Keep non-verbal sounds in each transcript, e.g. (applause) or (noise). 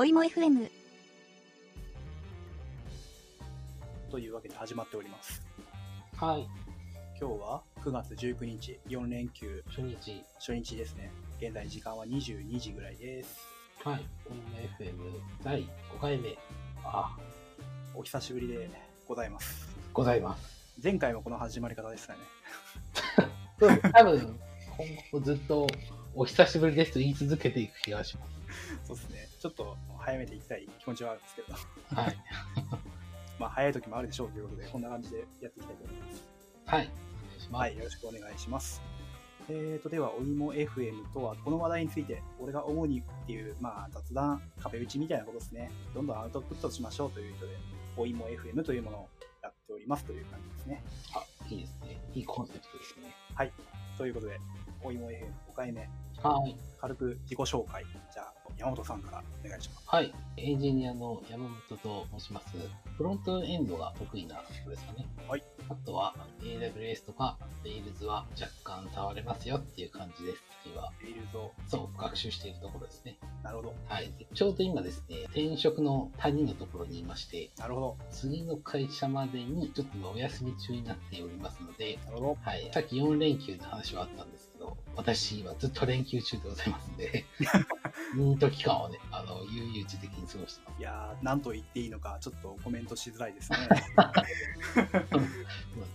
おいも FM というわけで始まっております。はい。今日は9月19日、4連休初日。初日ですね。現在時間は22時ぐらいです。はい。オン FM 第5回目。あ、お久しぶりでございます。ございます。前回もこの始まり方でしたね。(laughs) 多分、今後もずっとお久しぶりですと言い続けていく気がしま (laughs) そうですね。ちょっと早めていきたい気持ちはあるんですけど、す。はい。(laughs) まあ早い時もあるでしょうということで、こんな感じでやっていきたいと思います。はい。お願いします。はい、よろしくお願いします。えーと、では、おいも FM とは、この話題について、俺が主にっていう、まあ、雑談、壁打ちみたいなことですね。どんどんアウトプットしましょうという意図で、おいも FM というものをやっておりますという感じですね。あ、いいですね。いいコンセプトですね。ということで、おいも FM5 回目、はい。軽く自己紹介。じゃあ、山本さんからお願いします。はい。エンジニアの山本と申します。フロントエンドが得意な人ですかね。はい。あとは AWS とか Rails は若干触れますよっていう感じです。次は。レイルズを、そう、学習しているところですね。なるほど、はい。ちょうど今ですね、転職の谷のところにいまして、なるほど、次の会社までにちょっと今お休み中になっておりますので、なるほど。はい。さっき4連休の話はあったんですけど、私今ずっと連休中でございますんで、(laughs) ニート期間をね、あの、悠々自適に過ごしてます。いやー、なんと言っていいのか、ちょっとコメントしづらいですね。(laughs) うん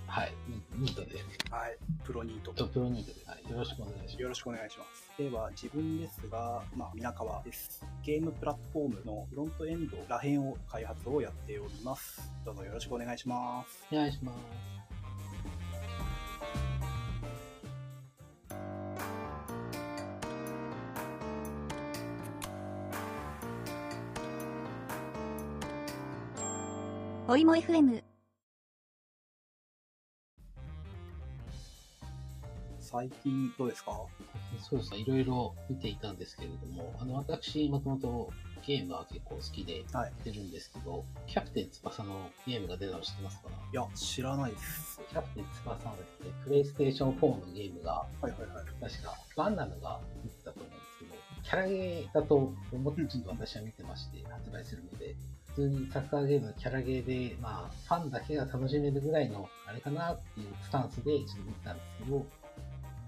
はい。ニニートです。はい、プロニート。とプロニートです。はい。よろしくお願いします。よろしくお願いします。では、自分ですが、まあ、皆川です。ゲームプラットフォームのフロントエンドらへんを開発をやっております。どうぞよろしくお願いします。お願いします。おいも FM 最近どうですか？そうですね、いろいろ見ていたんですけれども、あの、私、もともとゲームは結構好きでやはい。ってるんですけど、キャプテン翼のゲームが出たの知ってますか？いや、知らないです。キャプテン翼のですね、プレイステーション4のゲームが、はいはいはい。確か、バンナムが見てたと思うんですけど、キャラゲーだと思ってちょっと私は見てまして、発売するので、普通にサッカーゲームのキャラゲーで、まあ、ファンだけが楽しめるぐらいの、あれかなっていうスタンスでちょっと見てたんですけど、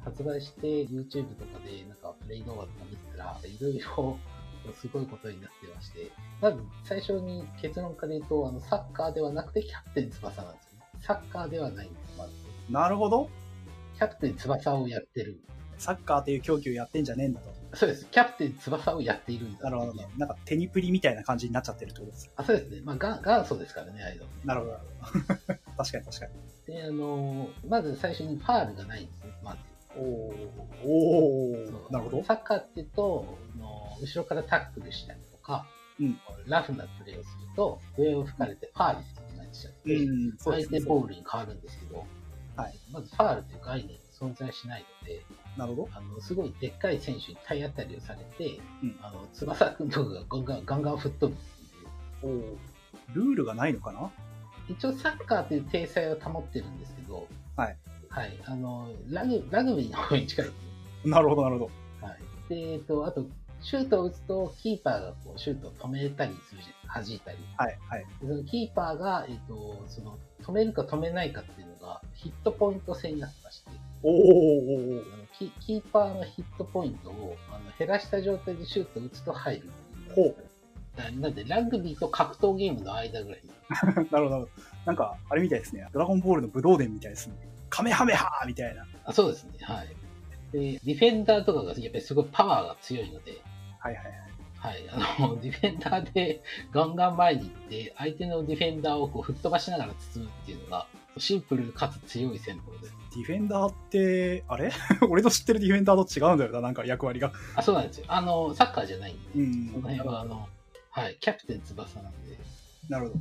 発売して YouTube とかでなんかプレイ動画とか見てたら、いろいろすごいことになってまして、まず最初に結論から言うと、あの、サッカーではなくてキャプテン翼なんですよね。サッカーではないんです、まず。なるほど。キャプテン翼をやってる。サッカーっていう競技をやってんじゃねえんだと。そうです。キャプテン翼をやっているんだ。なるほどね。なんかテニプリみたいな感じになっちゃってるってことです。あ、そうですね。まあ、が元祖ですからね、アイドルね。なるほど。なるほど確かに確かに。で、あのーまず最初にファールがないんですね、まず。おー、おなるほど。サッカーって言うと、あの後ろからタックルしたりとか、うんラフなプレーをすると、上を吹かれてファールってなっちゃって、うん、相手。ボールに変わるんですけど、はいまずファールという概念存在しないので、なるほど。あの、すごいでっかい選手に体当たりをされて、うんあの、翼くんとかがガンガンガンガン吹っ飛ぶっていう。おールールがないのかな？一応サッカーという体裁を保ってるんですけど、はい。はい。あの、ラグラグビーの方に近いですね。なるほど、なるほど。はい。で、えっと、あと、シュートを打つと、キーパーがこうシュートを止めたりするじゃないですか。弾いたり。はい、はい。でそのキーパーが、えっと、その、止めるか止めないかっていうのが、ヒットポイント制になってまして、おーおーおーあのキキーパーのヒットポイントをあの減らした状態でシュートを打つと入る。ほななんで、ラグビーと格闘ゲームの間ぐらい。なるほど、なるほど。なんか、あれみたいですね。ドラゴンボールの武道伝みたいですね。カメハメハーみたいな。あ、そうですね。はい。で、ディフェンダーとかがやっぱりすごいパワーが強いので、はいはいはい。はい、あの、(laughs) ディフェンダーでガンガン前に行って、相手のディフェンダーをこう吹っ飛ばしながら包むっていうのが、シンプルかつ強い戦法です。ディフェンダーって、あれ？(laughs) 俺の知ってるディフェンダーと違うんだよな、なんか役割が。あ、そうなんですよ。あの、サッカーじゃないんで、うんその辺はあの、はい、キャプテン翼なんで、なるほ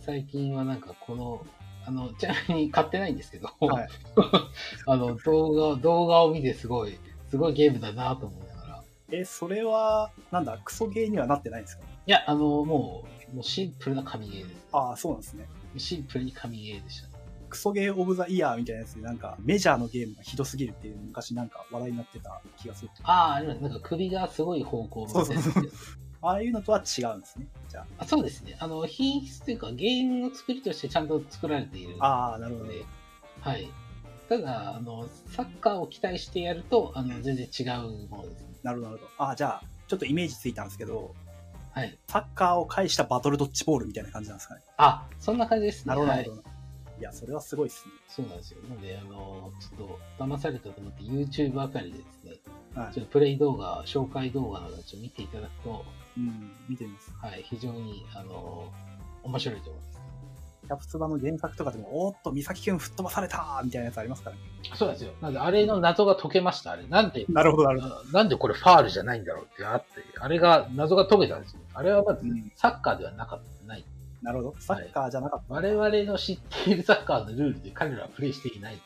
最近はなんかこの、あの、ちなみに買ってないんですけど、ど。はい。(laughs) あの、動画、動画を見てすごい、すごいゲームだなと思いながら、え、それは、なんだ、クソゲーにはなってないんですか？いや、あの、もう、もうシンプルな神ゲーです。ああ、そうなんですね。シンプルに神ゲーでしたね。クソゲーオブザイヤーみたいなやつで、なんか、メジャーのゲームがひどすぎるっていう、昔なんか話題になってた気がする。ああ。なんか首がすごい方向を向いてるやつああいうのとは違うんですね。じゃあそうですね。あの、品質というか、ゲームの作りとしてちゃんと作られているあ。ああ、なるほど。はい。ただ、あの、サッカーを期待してやると、あの、全然違うものですね。なるほど、なるほど。ああ、じゃあ、ちょっとイメージついたんですけど、はい。サッカーを介したバトルドッジボールみたいな感じなんですかね。あ、そんな感じですね。なるほど、なはいるほど。いや、それはすごいっすね。そうなんですよ。なので、あの、ちょっと騙されたと思って YouTube あたりでですね、はいちょっとプレイ動画、紹介動画などちょっと見ていただくと、うん、見てみます。はい、非常に、あの、面白いと思います。キャプツバの原作とかでも、おーっと、美咲くん吹っ飛ばされたみたいなやつありますからね。そうですよ。なんで、あれの謎が解けました、あれ。なんで、なるほど、なるほど。あなんでこれファールじゃないんだろうってあって、あれが、謎が解けたんですよ。あれはまずうん、サッカーではなかった、なるほど。サッカーじゃなかった。我々の知っているサッカーのルールで彼らはプレイしていない。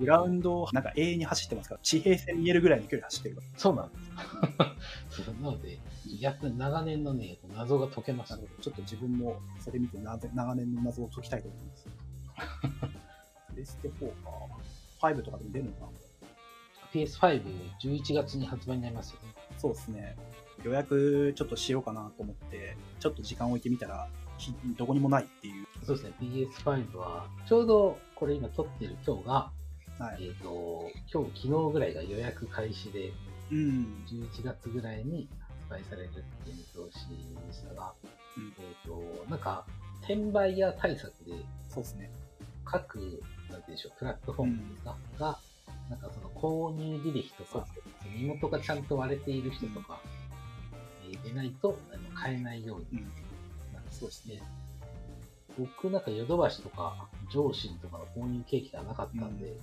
グラウンドをなんか永遠に走ってますか？ら、地平線見えるぐらいの距離走ってるかそうなんです。そうなので、やっと長年のね、謎が解けましら。たなる。ほど。ちょっと自分もそれ見て長年の謎を解きたいと思います。プレステ4か。5とかでも出るのかな？PS5、11月に発売になりますよね。そうですね。予約ちょっとしようかなと思って、ちょっと時間置いてみたら、ひどこにもないっていう。そうですね、PS5 は、ちょうどこれ今撮ってる今日が、はい。えっ、と、今日、昨日ぐらいが予約開始で、うん。11月ぐらいに発売されるっていう見通しでしたが、うんえっ、と、なんか、転売屋対策で、そうですね。各、なんて言うんでしょう、プラットフォームですか、が、なんかその購入履歴とか、身元がちゃんと割れている人とか、えーでないと買えないようにうん。そうですね。僕なんかヨドバシとか上信とかの購入経験がなかったんで、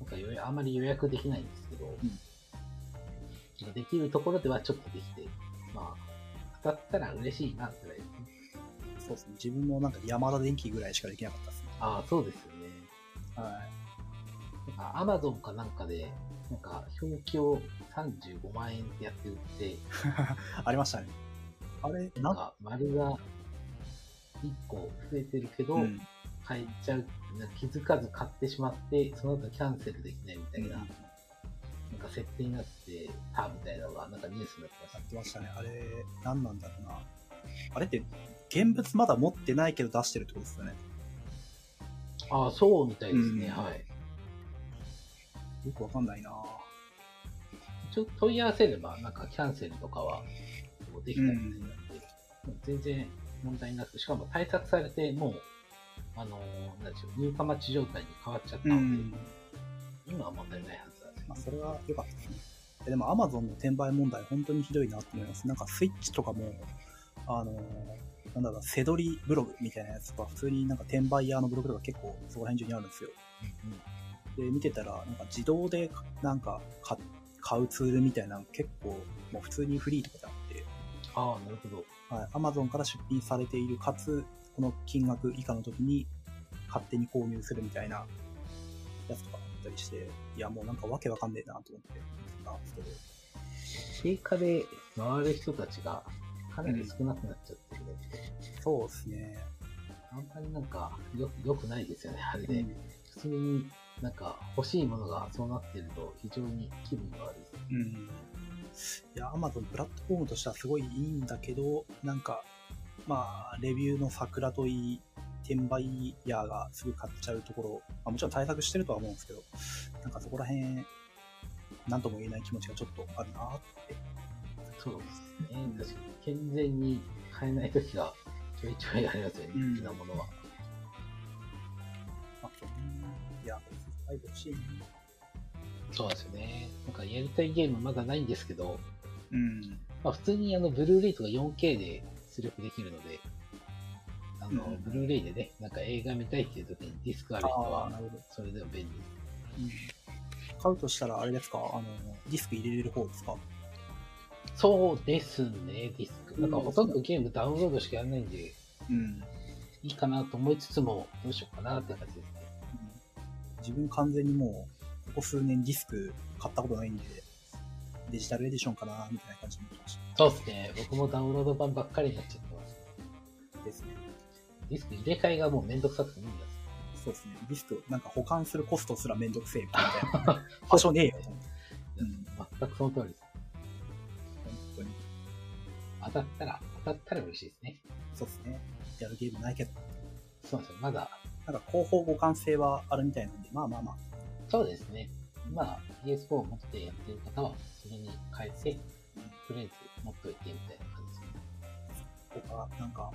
なんかあまり予約できないんですけど、なんかできるところではちょっとできて、まあ、当たったら嬉しいなってらいですね。そうですね。自分もなんか山田電機ぐらいしかできなかったですね。ああ、そうですよね。はなんかアマゾンかなんかで、なんか表記を35万円ってやって売って、い。(laughs) ありましたね。あれ、なんなんか丸が1個増えてるけど、うん。買えちゃう、気づかず買ってしまって、その後キャンセルできないみたいな、なんか設定になってたみたいなのが、なんかニュースになってましたやっ。てましたね。あれ、何なんだろうな。あれって、現物まだ持ってないけど出してるってことですよね。ああ、そうみたいですね、うんはい。よくわかんないなちょっと問い合わせれば、なんかキャンセルとかはこうできたみたいなんで、もう全然問題なく、しかも対策されて、もう、あのーなんでしょう、入荷待ち状態に変わっちゃったので、うん。今は問題ないはずなんですよまあ、それは良かったですね。えでも、アマゾンの転売問題、本当にひどいなと思います。なんか、スイッチとかも、あのーなんだろうな、せどりブログみたいなやつとか、普通になんか転売屋のブログとか結構そこら辺中にあるんですよ。うんで、見てたら、なんか自動でなんか買買うツールみたいなの結構、もう普通にフリーとかであああ、なるほど。はい、Amazon から出品されている、かつ、この金額以下の時に勝手に購入するみたいなやつとかあったりして、いや、もうなんかわけわかんねえなと思ってたんですけど、定価で回る人たちがかなり少なくなっちゃってるので、そうですね。あんまりなんかよ良くないですよね、あれで。うん普通になんか欲しいものがそうなってると非常に気分が悪いです。うん。いや、Amazon プラットフォームとしてはすごいいいんだけど、なんか、まあ、レビューの桜といい、転売ヤーがすぐ買っちゃうところ、まあ、もちろん対策してるとは思うんですけど、なんかそこら辺、なんとも言えない気持ちがちょっとあるなって。そうですね。確かに健全に買えない時がちょいちょいありますよね、うん人気なものは。あとね、いや、5欲しいな。そうですよね。なんかやりたいゲームまだないんですけど、うん。まあ普通にあの、ブルーレイとか 4K で出力できるので、あの、うんブルーレイでね、なんか映画見たいっていう時にディスクある人はな、るほど。それでも便利です。うん。買うとしたら、あれですか？あの、ディスク入れれる方ですか？そうですね、ディスク。なんかほとんどゲームダウンロードしかやらないんで、うん。いいかなと思いつつも、どうしようかなって感じですね。自分完全にもう、ここ数年ディスク買ったことないんで、デジタルエディションかな、みたいな感じになってましそうですね、僕もダウンロード版ばっかりになっちゃってます。た。ですね。ディスク入れ替えがもうめんどくさくて無理なんです。そうですね。ディスク、なんか保管するコストすらめんどくせえみたいな。(laughs) 保証ねえよと思って。うん全くその通りです。本当に。あ当たったら、当たったら嬉しいですね。そうですね。やるゲームないけど。そうなんですよ。まだ、なんか広報互換性はあるみたいなんで、まあまあまあ。そうですね。まあ、PS4 を持ってやってる方は、それに変えて、とりあえず持っといてみたいな感じですね。他、なんか、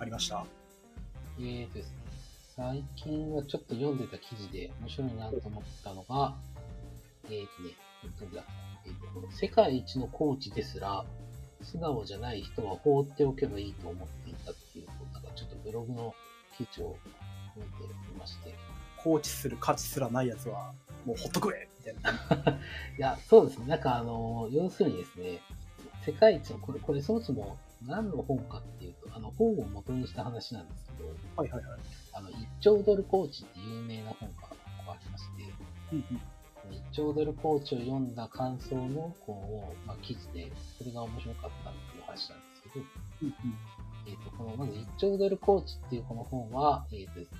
ありました？えーとですね、最近はちょっと読んでた記事で面白いなと思ったのが、えーとね、どこだえーと世界一のコーチですら、素直じゃない人は放っておけばいいと思っていたっていう、なんかちょっとブログの記事を読んでいまして、放置する価値すらないやつは、もうほっとくれみたいな。(laughs) いや、そうですね。なんかあの、要するにですね、世界一の、これ、これそもそも何の本かっていうと、あの、本を元にした話なんですけど、はいはいはい。あの、一兆ドルコーチって有名な本がこうありまして、うんうん。一兆ドルコーチを読んだ感想の、こう、まあ、記事で、それが面白かったっていう話なんですけど、うんうん。えっ、と、この、まず一兆ドルコーチっていうこの本は、えっ、とですね、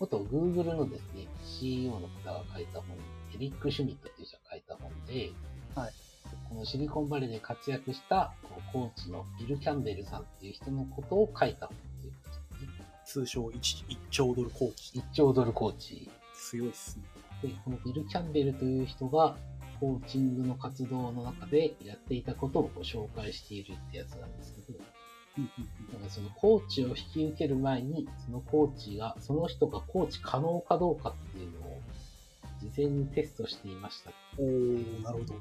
元 Google のですね、CEO の方が書いた本、エリック・シュミットっていう人が書いた本で、はい。このシリコンバレーで活躍したコーチのビル・キャンベルさんっていう人のことを書いた本っていうことですね。通称 1, 1兆ドルコーチ。一兆ドルコーチ。強いっすね。で、このビル・キャンベルという人が、コーチングの活動の中でやっていたことをご紹介しているってやつなんですけど、うんからそのコーチを引き受ける前に、そのコーチが、その人がコーチ可能かどうかっていうのを事前にテストしていました。うん。おー、なるほど。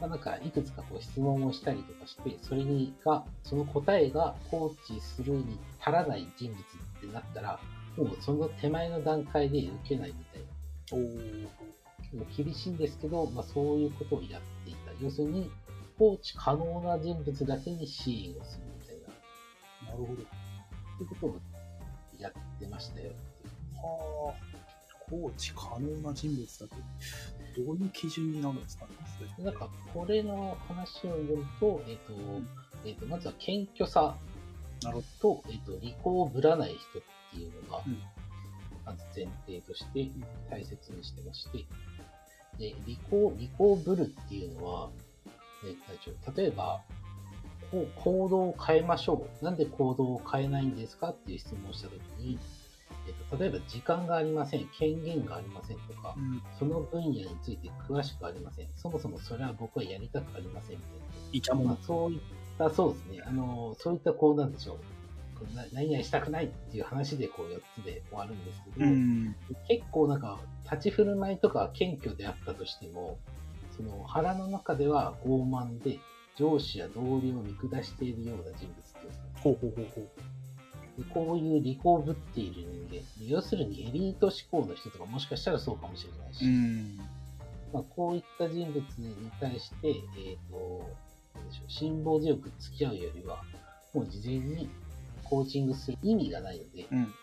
まあ、なんかいくつかこう質問をしたりとかして、それにが、その答えがコーチするに足らない人物ってなったら、もうその手前の段階で受けないみたいな。おー。もう厳しいんですけど、まあ、そういうことをやっていた。要するに、コーチ可能な人物だけに支援をするな、なるほど。っていうことをやってましたよ。はあ。コーチ可能な人物だと、どういう基準になるんですかねなんか、これの話を読むと、えっ、と、えっ、と、まずは謙虚さと、えっ、と、利口をぶらない人っていうのがうん、まず前提として大切にしてまして、で、利口、利口ぶるっていうのは、ね、例えば、こう行動を変えましょう。なんで行動を変えないんですかっていう質問をしたときに、えっと、例えば時間がありません、権限がありませんとかど。、うん。その分野について詳しくありません。そもそもそれは僕はやりたくありませんみたいな。まあ、。そういった、そうですね。あの、そういったこうなんでしょう。何々したくないっていう話でこう4つで終わるんですけど、うん。結構なんか立ち振る舞いとかは謙虚であったとしても、その腹の中では傲慢で上司や同僚を見下しているような人物ってほうほうほうほう。でこういう利口ぶっている人間、要するにエリート志向の人とかもしかしたらそうかもしれないし、ん。まあ、こういった人物に対して、えっ、と、でしょう、辛抱強く付き合うよりは、もう事前にコーチングする意味がないので、うん。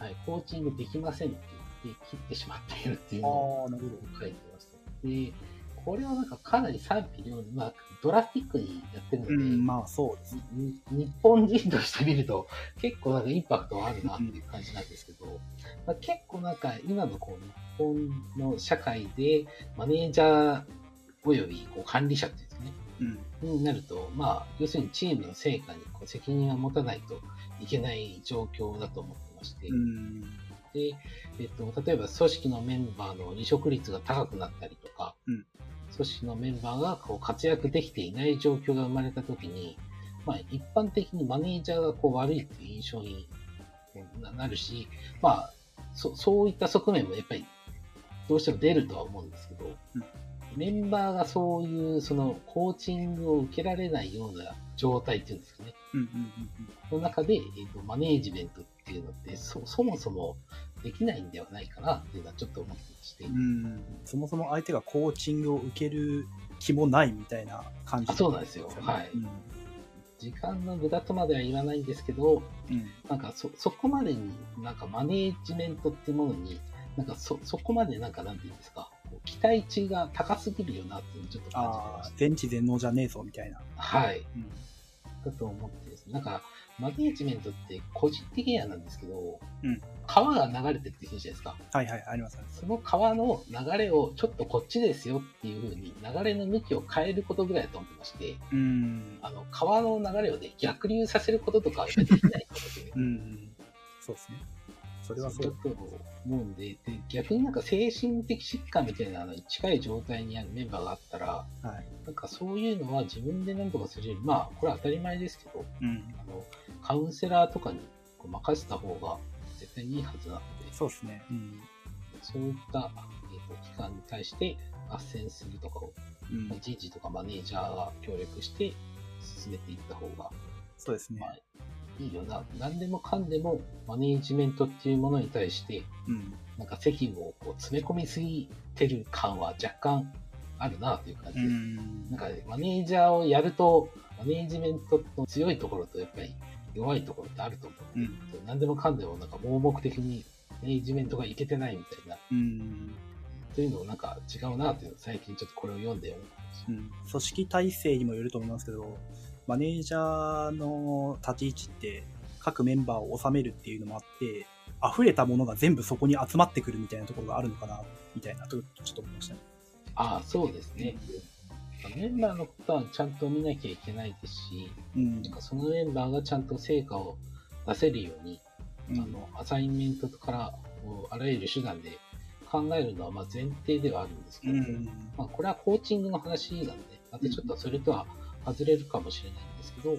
はい、コーチングできませんって言って切ってしまっているっていうのを。書いてました。で、これはなんかかなり賛否両論、まあ、ドラスティックにやってるので、うん、まあそうですね。に日本人として見ると結構なんかインパクトはあるなっていう感じなんですけど、まあ、結構なんか今のこう日本の社会でマネージャーおよびこう管理者っていうんですかね、うん。になると、まあ、要するにチームの成果にこう責任を持たないといけない状況だと思ってまして、うん。で、えっと、例えば組織のメンバーの離職率が高くなったりとか、うん組織のメンバーがこう活躍できていない状況が生まれたときに、まあ、一般的にマネージャーがこう悪いっていう印象にななるし、まあ、そそういった側面もやっぱりどうしても出るとは思うんですけど、うんメンバーがそういうそのコーチングを受けられないような状態っていうんですかね。うん。うん。の中で、えーと、マネージメントっていうのってそ、そもそもできないんではないかなっていうのはちょっと思ってまして、うん。うん。そもそも相手がコーチングを受ける気もないみたいな感じあそうなんですよはいうん。時間の無駄とまでは言わないんですけど、うん。なんかそ、そこまでになんかマネージメントっていうものに、なんかそ、そこまでなんかなんていうんですか、期待値が高すぎるよなっていうのをちょっと感じてああまし、全知全能じゃねえぞみたいな。た。はい。うん。だと思ってですね。なんか、マネージメントって個人的にはなんですけど、うん川が流れてって言うじゃないですか。はいはい、あります。その川の流れをちょっとこっちですよっていう風に流れの向きを変えることぐらいだと思ってまして、うん。あの、川の流れをね、逆流させることとかはできないことで、うん。そうですね。それはそうだ。と思うんでで、逆になんか精神的疾患みたいなのに近い状態にあるメンバーがあったら、はい。なんかそういうのは自分で何とかするより、まあ、これは当たり前ですけど、うん。あの、カウンセラーとかに任せた方が絶対にいいはずなので、そうですね。うん。そういった、えーと機関に対して斡旋するとかを、うんまあ、人事とかマネージャーが協力して進めていった方が、そうですねま。あ、いいよな。何でもかんでもマネージメントっていうものに対して、うん。なんか責務をこう詰め込みすぎてる感は若干あるなという感じうです。んなんかマネージャーをやると、マネージメントの強いところとやっぱり弱いところってあると思う。うん。何でもかんでもなんか盲目的にマネージメントがいけてないみたいな、うん。というのをなんか違うなというのを最近ちょっとこれを読んで思いました。うん組織体制にもよると思いますけど、マネージャーの立ち位置って各メンバーを収めるっていうのもあって、溢れたものが全部そこに集まってくるみたいなところがあるのかな、みたいなと、ちょっと思いましたね。ああ、そうですね。メンバーのことはちゃんと見なきゃいけないですし、うんそのメンバーがちゃんと成果を出せるように、うんあのアサインメントからあらゆる手段で考えるのはまあ前提ではあるんですけど、うん。まあ、これはコーチングの話なんで、またちょっとそれとは外れるかもしれないんですけど、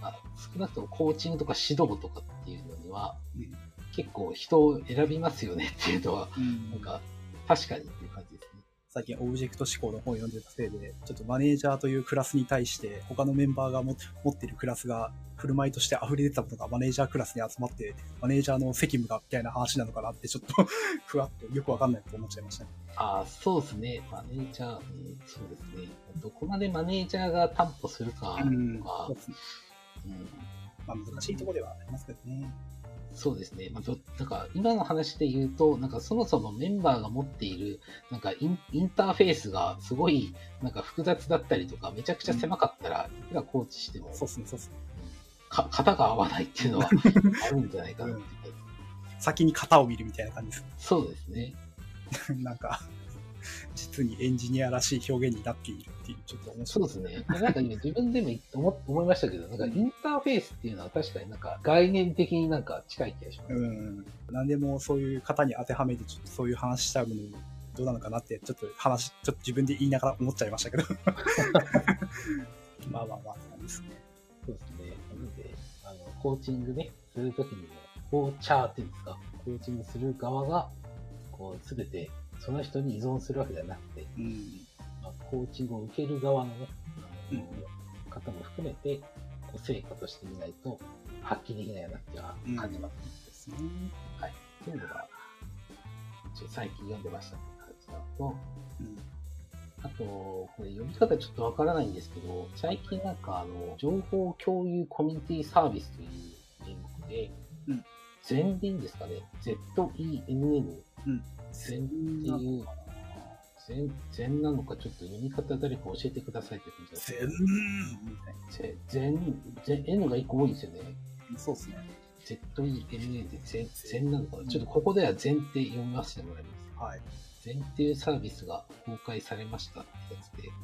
まあ、少なくともコーチングとか指導とかっていうのには、うん結構人を選びますよねっていうのは、うんなんか確かにっていう感じ。最近オブジェクト思考の本を読んでたせいで、ちょっとマネージャーというクラスに対して、他のメンバーがも持ってるクラスが、振る舞いとして溢れ出たものがマネージャークラスに集まって、マネージャーの責務がみたいな話なのかなって、ちょっと (laughs) ふわっとよくわかんないと思っちゃいましたね。ああ、そうですね。マネージャー、うんそうですね。どこまでマネージャーが担保するかうんとかそう、ですねうんまあ難しいところではありますけどね。そうですね。まあ、どなんか今の話で言うと、なんかそもそもメンバーが持っている、なんかインインターフェースがすごい、なんか複雑だったりとか、めちゃくちゃ狭かったら、いくらコーチしても、そうですね、そうですね。か型が合わないっていうのは (laughs) あるんじゃないかなっていう感じ先に型を見るみたいな感じです。そうですね。(laughs) なんか、実にエンジニアらしい表現になっているっていう、ちょっと面白いそうですね。なんか今自分でも思思いましたけど、なんかインターフェースっていうのは確かになんか概念的になんか近い気がします。うん。何でもそういう型に当てはめて、ちょっとそういう話しちゃうのどうなのかなって、ちょっと話、ちょっと自分で言いながら思っちゃいましたけど。(laughs) まあまあまあ、なんですね。そうですね。なので、あの、コーチングね、するときにも、コーチャーっていうんですか、コーチングする側が、こう、すべて、その人に依存するわけではなくて、うん。まあ、コーチングを受ける側のね、うん方も含めて、こう成果としてみないと、発揮できないなっては感じますね。ですね。っていうのが、一応最近読んでましたって感じなのと、うん。あと、これ読み方ちょっとわからないんですけど、最近なんかあの、情報共有コミュニティサービスという名目で、うん全でいいんですかね ?Z-E-N-N。うん全っていう、全、全なのかちょっと読み方誰か教えてくださいって感じです全みたいぜ全、全、N が1個多いですよね。な。そうですね。Z-E-N-N で全、全なのかなちょっとここでは全って読みませてもらいます。はい。全っていうサービスが公開されましたってやつで、うん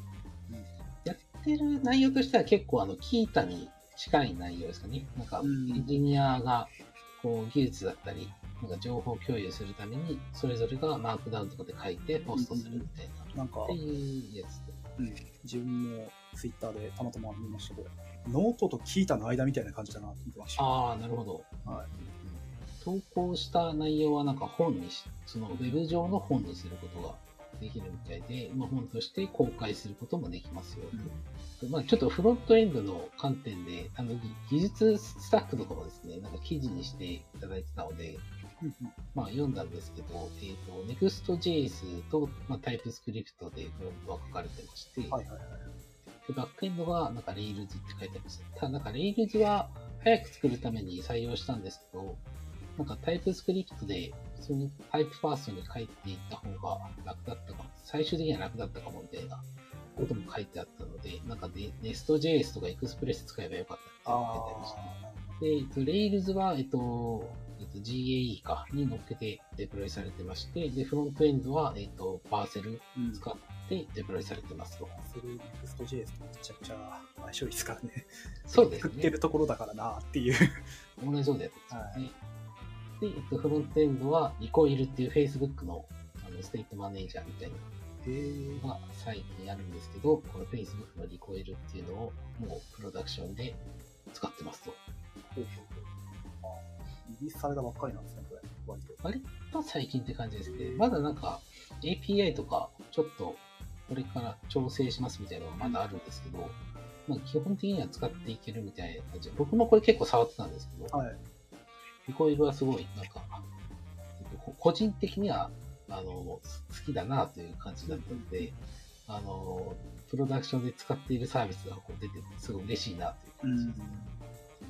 やってる内容としては結構あの、 Qiita に近い内容ですかね。なんか、エうんンジニアが、こう、技術だったり、なんか情報共有するために、それぞれがマークダウンとかで書いてポストするみたいな、なんかって、いうやつで。うん、自分もツイッターでたまたま見ましたけど、ノートと Qiita の間みたいな感じだなと見てました。ああ、なるほど。はい投稿した内容はなんか本にし、そのウェブ上の本にすることができるみたいで、まあ、本として公開することもできますよ。まあ、ちょっとフロントエンドの観点で、あの技技術スタッフとかもですね、なんか記事にしていただいてたので、うんまあ、読んだんですけど、えっ、と、Next.js と、まあ、TypeScript でフロントは書かれてまして、はいはいはい。でバックエンドがなんか Rails って書いてあります。ただなんか Rails は早く作るために採用したんですけど、なんか TypeScript で普通にタイプファーストに書いていった方が楽だったかも。最終的には楽だったかもみたいなことも書いてあったので、なんかね Nest.js とか Express 使えばよかったって言ってたりして。あで、えっと、Rails は、えっと、えっと、GAE か、に乗っけてデプロイされてまして、で、フロントエンドは、えっと、バーセル使ってデプロイされてますと。それ Next.js とめちゃくちゃ相性いいですからね。そうですね振ってる。ところだからなっていう。同じようなやつですよね。で、えっと、フロントエンドは、リコイルっていう Facebook のあのステートマネージャーみたいなのが最近あるんですけど、この Facebook のリコイルっていうのをもうプロダクションで使ってますと。リリースされたばっかりなんですね、これ。割と。割と最近って感じですね。まだなんか API とかちょっとこれから調整しますみたいなのがまだあるんですけど、まあ、基本的には使っていけるみたいな感じで、僕もこれ結構触ってたんですけど、はい。リコイルはすごいなんか、こ個人的にはあの好きだなという感じだったので、あの、プロダクションで使っているサービスがこう出てて、すごい嬉しいなといううん感じです。。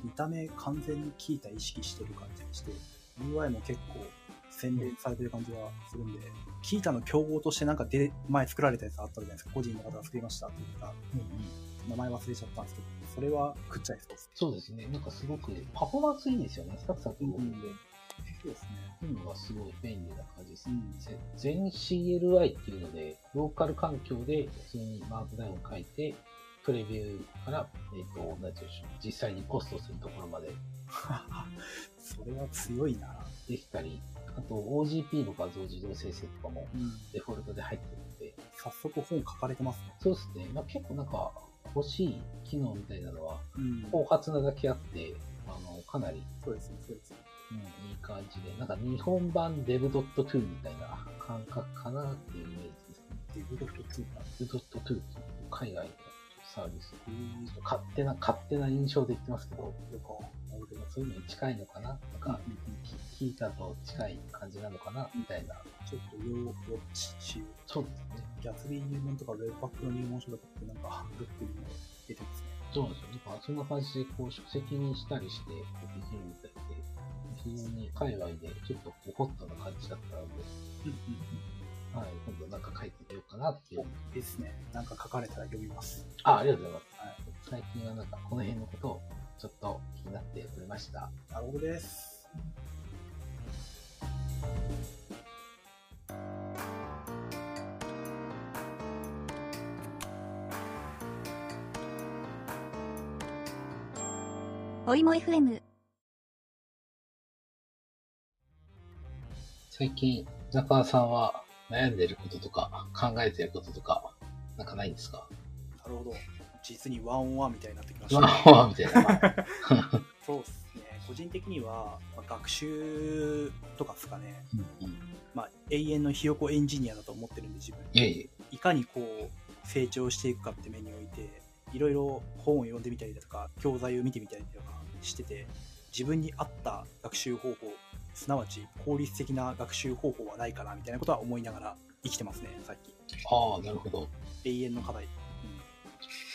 見た目完全にキータ意識してる感じがして、UI も結構洗練されてる感じがするんで、キータの競合としてなんかで前作られたやつあったじゃないですか。個人の方が作りましたって言ったうんうん名前忘れちゃったんですけど、それは食っちゃいそうです。そうですね。なんかすごくパフォーマンスいいですよね。サクサク動くんで。そうですね。っていうのがすごい便利な感じですね。うん。CLI っていうので、ローカル環境で普通にマークダウンを書いて、プレビューから、えっ、と、なんていうんでしょう、実際にポストするところまで (laughs) それは強いな。できたり、あと OGP の画像自動生成とかもうん。デフォルトで入ってるので、早速本書かれてますね。そうですね。まあ、結構なんか欲しい機能みたいなのは、うん後発なだけあって、あの、かなり、そうですね、そうですね。うん、いい感じで、なんか日本版 dev.to みたいな感覚かなっていうイメージですね。デブドフト2が。dev.to って海外のサービス。ちょっと勝手な、勝手な印象で言ってますけど、よか。なるほど。そういうのに近いのかななんか、聞いたと近い感じなのかなみたいな。ちょっと要ウォッチしよう。そうですね。ギャツビー入門とかウェブパックの入門書とかってなんか、ブックにも出てますね。そうなんですよ。なんかそんな感じで、こう、書籍にしたりして、できるみたいで、非常に界隈でちょっとホットな感じだったので、はい、今度なんか書いてみようかなっていう。ですね。なんか書かれたら読みます。あ、ありがとうございます。はい。最近はなんかこの辺のことをちょっと気になっておりました。なるほどです。おいも FM 最近、中川さんは悩んでることとか考えてることとか、なんかないんですか？なるほど。実にワンオンワンみたいになってきましたわね。ーわーみたいな。(laughs) そうですね。個人的には、まあ学習とかですかね。うんうんまあ、永遠のひよこエンジニアだと思ってるんで、自分。いえいえ。いかにこう、成長していくかって面において、いろいろ本を読んでみたりだとか、教材を見てみたりとかしてて、自分に合った学習方法、すなわち効率的な学習方法はないかなみたいなことは思いながら生きてますね、最近。ああ、なるほど。永遠の課題。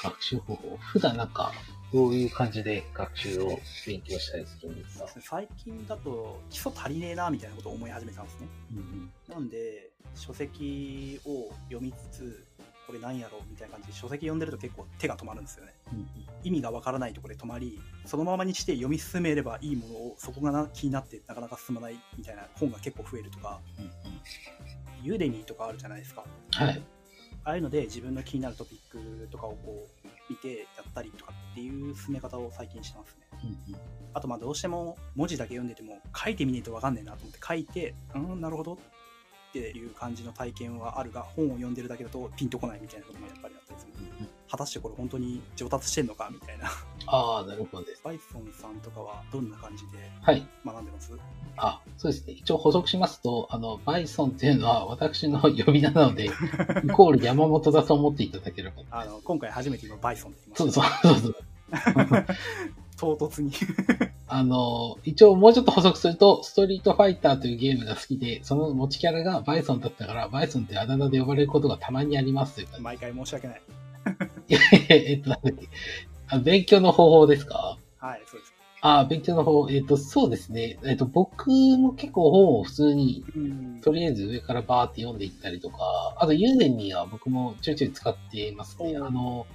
学習方法？普段なんか、どういう感じで学習を勉強したりするんですか？うん、最近だと基礎足りねえなみたいなことを思い始めたんですね。うんうんなんで、書籍を読みつつ、これなんやろうみたいな感じで、書籍読んでると結構手が止まるんですよね。うん意味がわからないところで止まり、そのままにして読み進めればいいものを、そこがな気になってなかなか進まないみたいな本が結構増えるとか、うんうんユーデミーとかあるじゃないですか。はい。ああいうので自分の気になるトピックとかをこう見てやったりとかっていう進め方を最近してますね。うんうんあとまあどうしても文字だけ読んでても書いてみないとわかんないなと思って書いて、うん、なるほどっていう感じの体験はあるが、本を読んでるだけだとピンとこないみたいなこともやっぱりあったりする。うんうん果たしてこれ本当に上達してんのかみたいな。ああ、なるほどです。バイソンさんとかはどんな感じではい。学んでます？あ、そうですね。一応補足しますと、あの、バイソンっていうのは私の呼び名なので、(laughs) イコール山本だと思っていただければ。あの今回初めて今バイソンって言いそうました。そうそうそう。(laughs) 唐突に。(laughs) あの、一応もうちょっと補足すると、ストリートファイターというゲームが好きで、その持ちキャラがバイソンだったから、バイソンってあだ名で呼ばれることがたまにありますというか、毎回申し訳ない。いやいやえっと、なんだっけ。あ勉強の方法ですかはい、そうです。ああ、勉強の方、えっ、と、そうですね。えっ、と、僕も結構本を普通に、うんとりあえず上からバーって読んでいったりとか、あと、ユーデミーは僕もちょいちょい使っていますね。あの、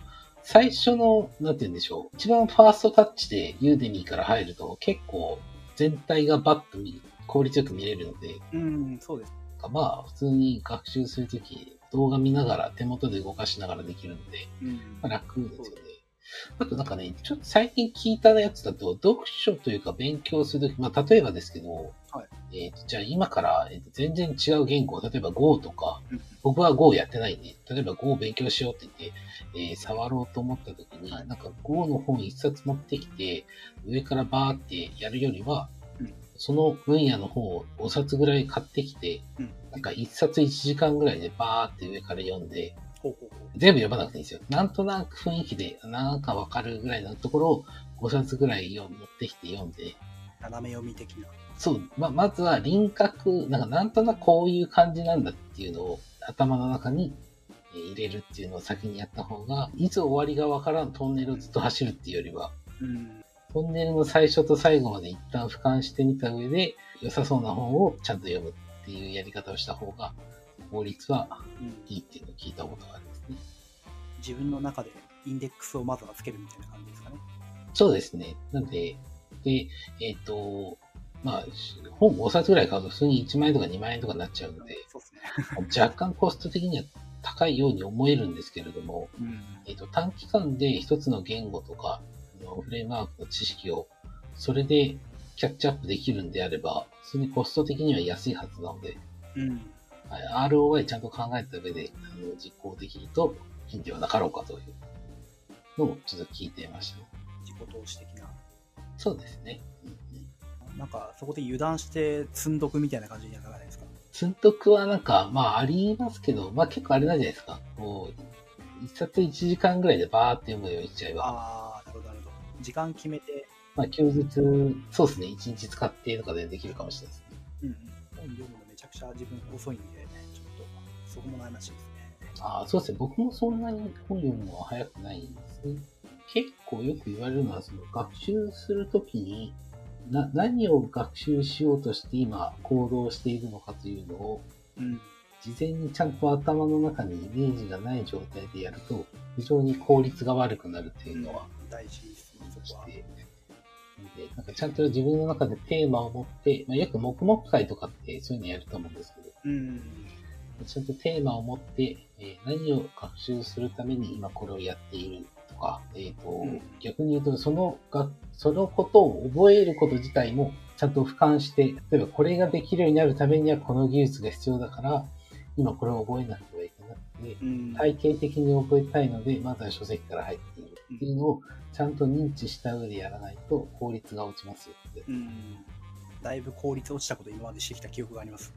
最初の、なんて言うんでしょう。一番ファーストタッチでユーデミーから入ると、結構全体がバッと見効率よく見れるので、うん、そうです。まあ、普通に学習するとき、動画見ながら手元で動かしながらできるので、うん。まあ、楽ですよね。あとなんかね、ちょっと最近聞いたやつだと、読書というか勉強するとき、まあ例えばですけど、はいえーとじゃあ今から、えーと全然違う言語、例えば Go とか、うん僕は Go やってないんで、例えば Go を勉強しようって言って、えー触ろうと思ったときに、はいなんか Go の本一冊持ってきて、上からバーってやるよりは、うんその分野の本を5冊ぐらい買ってきて、うんなんか1冊1時間ぐらいでバーって上から読んで。全部読まなくていいんですよ。なんとなく雰囲気で、なんかわかるぐらいのところを5冊ぐらい読持ってきて読んで、斜め読み的な。そう、ま、まずは輪郭、なんかなんとなくこういう感じなんだっていうのを頭の中にえー入れるっていうのを先にやった方が、いつ終わりがわからんトンネルをずっと走るっていうよりは、うん。トンネルの最初と最後まで一旦俯瞰してみた上で、良さそうな本をちゃんと読むっていうやり方をした方が、法律はうん、いいっていうのを聞いたことがありますね。自分の中でインデックスをまずはつけるみたいな感じですかね。そうですね。なんで、で、えっ、と、まあ、し本5冊ぐらい買うと普通に1万円とか2万円とかになっちゃうので、ですね。若干コスト的には高いように思えるんですけれども、うん。えっ、と、短期間で一つの言語とか、フレームワークの知識を、それでキャッチアップできるんであれば、普通にコスト的には安いはずなので、うん。はい、ROI ちゃんと考えた上であの実行できるといいんではなかろうかというのをちょっと聞いていましたね。自己投資的な。そうですね。なんか、そこで油断して積んどくみたいな感じにはならないですか？積読はなんか、まあありますけど、まあ結構あれなんじゃないですか？こう、一冊1時間ぐらいでバーって読むようにしちゃえば、ああ、なるほど、なるほど。時間決めて、まあ休日、そうですね、1日使ってとかでできるかもしれないですね。うんうん。本読むのめちゃくちゃ自分遅いんで、ちょっと、そこも悩ましいですね。ああ、そうですね。僕もそんなに本読むのは早くないんですね。結構よく言われるのは、その学習するときに、な、何を学習しようとして今行動しているのかというのを、うん。事前にちゃんと頭の中にイメージがない状態でやると、非常に効率が悪くなるっていうのは、大事ですね、そこは。して、でなんかちゃんと自分の中でテーマを持って、まあ、よく黙々会とかってそういうのやると思うんですけど、うん。ちゃんとテーマを持って、えー何を学習するために今これをやっているとか、えっ、と、ん逆に言うと、そのが、そのことを覚えること自体もちゃんと俯瞰して、例えばこれができるようになるためにはこの技術が必要だから、今これを覚えなくてはいけなくて、うん。体系的に覚えたいので、まずは書籍から入っているっていうのをちゃんと認知した上でやらないと効率が落ちますよって。うん。だいぶ効率落ちたこと今までしてきた記憶があります。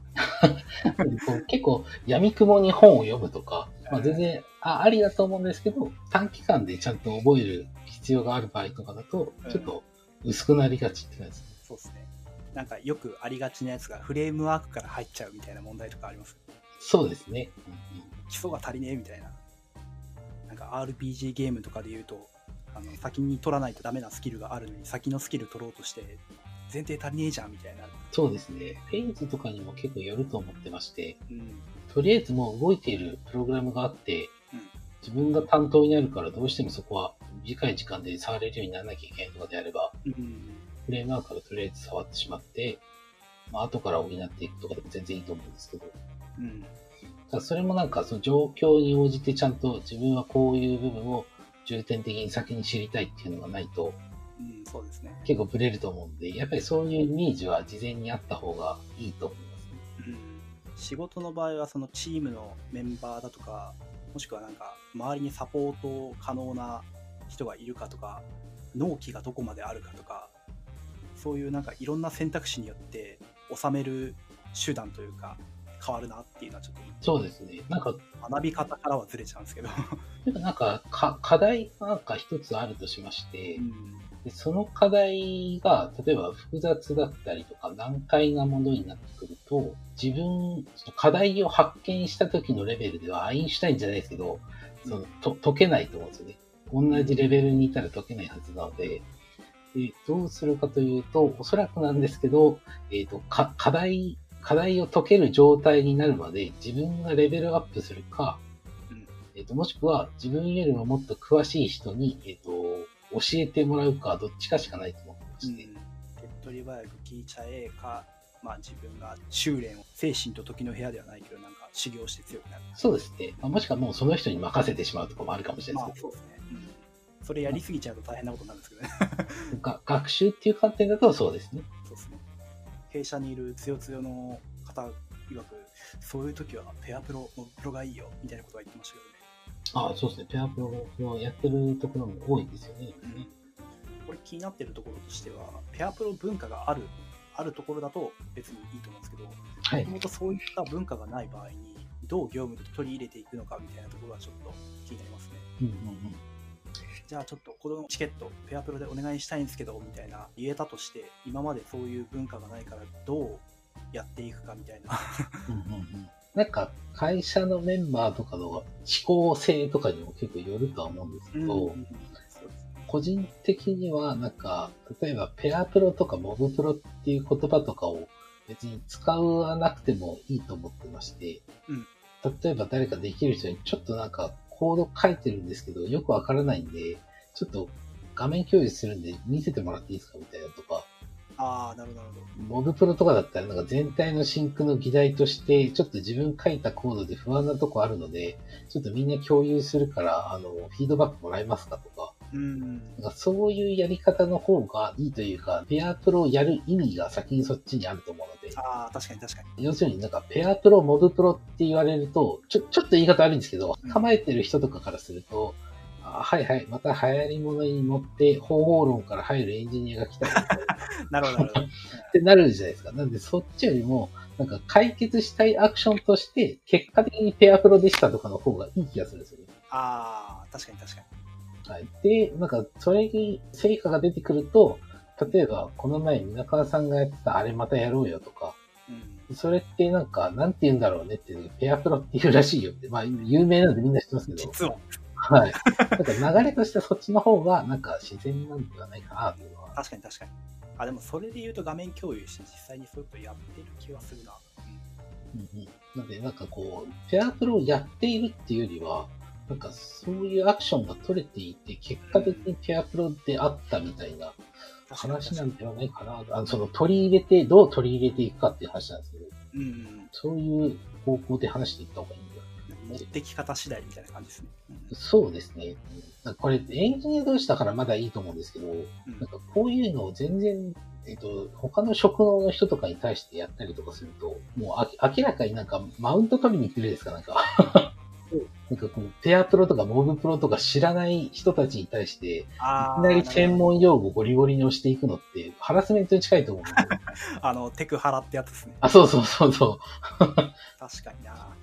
(laughs) 結構闇雲に本を読むとか、まあ、全然あありだと思うんですけど、短期間でちゃんと覚える必要がある場合とかだとうん、ちょっと薄くなりがちって感じですね。そうですね。なんかよくありがちなやつがフレームワークから入っちゃうみたいな問題とかあります？そうですね。基礎が足りねえみたいな。なんか RPG ゲームとかで言うと、あの先に取らないとダメなスキルがあるのに先のスキル取ろうとして前提足りねえじゃんみたいな。そうですね。フェイズとかにも結構よると思ってまして、うん。とりあえずもう動いているプログラムがあって、うん自分が担当になるからどうしてもそこは短い時間で触れるようにならなきゃいけないとかであれば、うん。フレームワークからとりあえず触ってしまって、まあ、後から補っていくとかでも全然いいと思うんですけど、うん。ただそれもなんかその状況に応じてちゃんと自分はこういう部分を重点的に先に知りたいっていうのがないとうん、そうですね。結構ブレると思うんで、やっぱりそういうイメージは事前にあった方がいいと思いますね。うん。仕事の場合はそのチームのメンバーだとか、もしくはなんか周りにサポート可能な人がいるかとか、納期がどこまであるかとか、そういうなんかいろんな選択肢によって収める手段というか変わるなっていうのはちょっそうですね。なんか、と学び方からはずれちゃうんですけど。(laughs) なんかか課題がなんか一つあるとしまして、うん。でその課題が、例えば複雑だったりとか難解なものになってくると、自分、その課題を発見した時のレベルでは、アインシュタインじゃないですけど、そのと解けないと思うんですよね。同じレベルにいたら解けないはずなので、で、どうするかというと、おそらくなんですけど、えっ、と、か、課題、課題を解ける状態になるまで自分がレベルアップするか、うんえっ、と、もしくは自分よりももっと詳しい人に、えっ、と、教えてもらうか、どっちかしかないと思ってまして、うん手っ取り早く聞いちゃえか、まあ自分が修練を、精神と時の部屋ではないけど、なんか修行して強くなる。そうですね。まあもしくはもうその人に任せてしまうとかもあるかもしれないですけど、まあそうですね。うん。それやりすぎちゃうと大変なことになるんですけどね。が学習っていう観点だとそうですね。そうですね。弊社にいるつよつよの方曰く、そういう時はペアプロのプロがいいよ、みたいなことは言ってましたけどね。ああ、そうですね。ペアプロのやってるところも多いですよね。うんこれ気になってるところとしては、ペアプロ文化がある、あるところだと別にいいと思うんですけど、はいもと。もとそういった文化がない場合に、どう業務で取り入れていくのかみたいなところはちょっと気になりますね。うんうんうん。じゃあちょっとこのチケット、ペアプロでお願いしたいんですけど、みたいな言えたとして、今までそういう文化がないからどうやっていくかみたいな。うんうんうんなんか、会社のメンバーとかの思考性とかにも結構よるとは思うんですけど、そうですね。個人的には、なんか、例えば、ペアプロとかモブプロっていう言葉とかを別に使わなくてもいいと思ってまして、うん例えば誰かできる人にちょっとなんかコード書いてるんですけど、よくわからないんで、ちょっと画面共有するんで見せてもらっていいですかみたいなとか、ああ、なるほど。モブプロとかだったらなんか全体のシンクの議題として、ちょっと自分書いたコードで不安なとこあるので、ちょっとみんな共有するから、あの、フィードバックもらえますかとか、うん。なんかそういうやり方の方がいいというか、ペアプロをやる意味が先にそっちにあると思うので、ああ、確かに確かに。要するになんかペアプロ、モブプロって言われると、ちょ、ちょっと言い方悪いんですけどうん、構えてる人とかからすると、あはいはい、また流行り物に乗って方法論から入るエンジニアが来たな (laughs) なるほど。(laughs) ってなるじゃないですか。なんでそっちよりも、なんか解決したいアクションとして、結果的にペアプロでしたとかの方がいい気がするんですよね。ああ、確かに確かに。はい。で、なんか、それに成果が出てくると、例えば、この前、皆川さんがやってたあれまたやろうよとか、うん。それってなんか、なんて言うんだろうねっていう、ペアプロっていうらしいよって、まあ、有名なんでみんな知ってますけど、実は、はい。(laughs) なんか流れとしてそっちの方が、なんか自然なんではないかなっていうのは。確かに確かに。あ、でもそれで言うと画面共有して実際にそういうことやってる気はするな。うんうん。なんで、なんかこう、ペアプロをやっているっていうよりは、なんかそういうアクションが取れていて、結果的にペアプロであったみたいな話なんではないかな。あのその取り入れて、どう取り入れていくかっていう話なんですけど、うんうんそういう方向で話していった方がいい。持ってき方次第みたいな感じですね。うんそうですね。これ、エンジニア同士だからまだいいと思うんですけど、うんなんかこういうのを全然、えっと、他の職能の人とかに対してやったりとかすると、もうあ明らかになんかマウント取りに行ってるですか、なんか。(laughs) なんかこう、ペアプロとかモブプロとか知らない人たちに対して、いきなり専門用語ゴリゴリに押していくのって、ハラスメントに近いと思う。(laughs) あの、テクハラってやつですね。あ、そうそうそうそう。(laughs) 確かにな。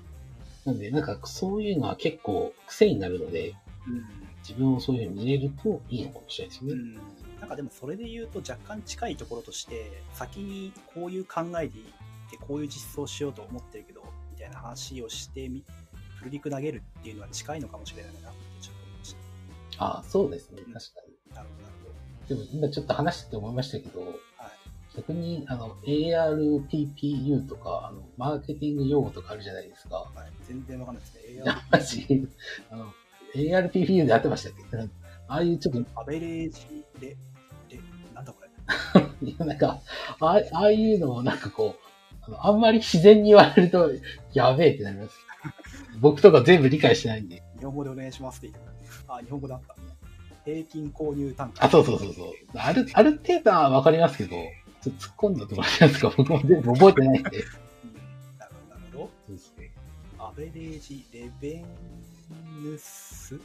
なんで、なんかそういうのは結構癖になるので、うん。自分をそういうふうに見れるといいのかもしれないですね。うん。なんかでもそれで言うと若干近いところとして、先にこういう考えでいて、こういう実装しようと思ってるけど、みたいな話をしてみ、フルリク投げるっていうのは近いのかもしれないなってちょっと思いましあそうですね。確かに。た。なるほど、なるでも今ちょっと話してて思いましたけど。逆にあの ARPPU とかあのマーケティング用語とかあるじゃないですか。はい、全然わかんないですね。(laughs) マジ？あの ARPPU で合ってましたっけ？ああいうちょっと、いアベレージレ、レ、なんだこれ？(laughs) やなんか、ああああいうのをなんかこう、あのあんまり自然に言われると、やべえってなります。(laughs) 僕とか全部理解してないんで。日本語でお願いしますって言ってた。あ、日本語だった。平均購入単価。あ、そうそうそうそう。ある、ある程度はわかりますけど、ちょっと突っ込んだところありますか？僕も全部覚えてないんで。うんなるほど、なるほど。そうですね。アベレージレベヌス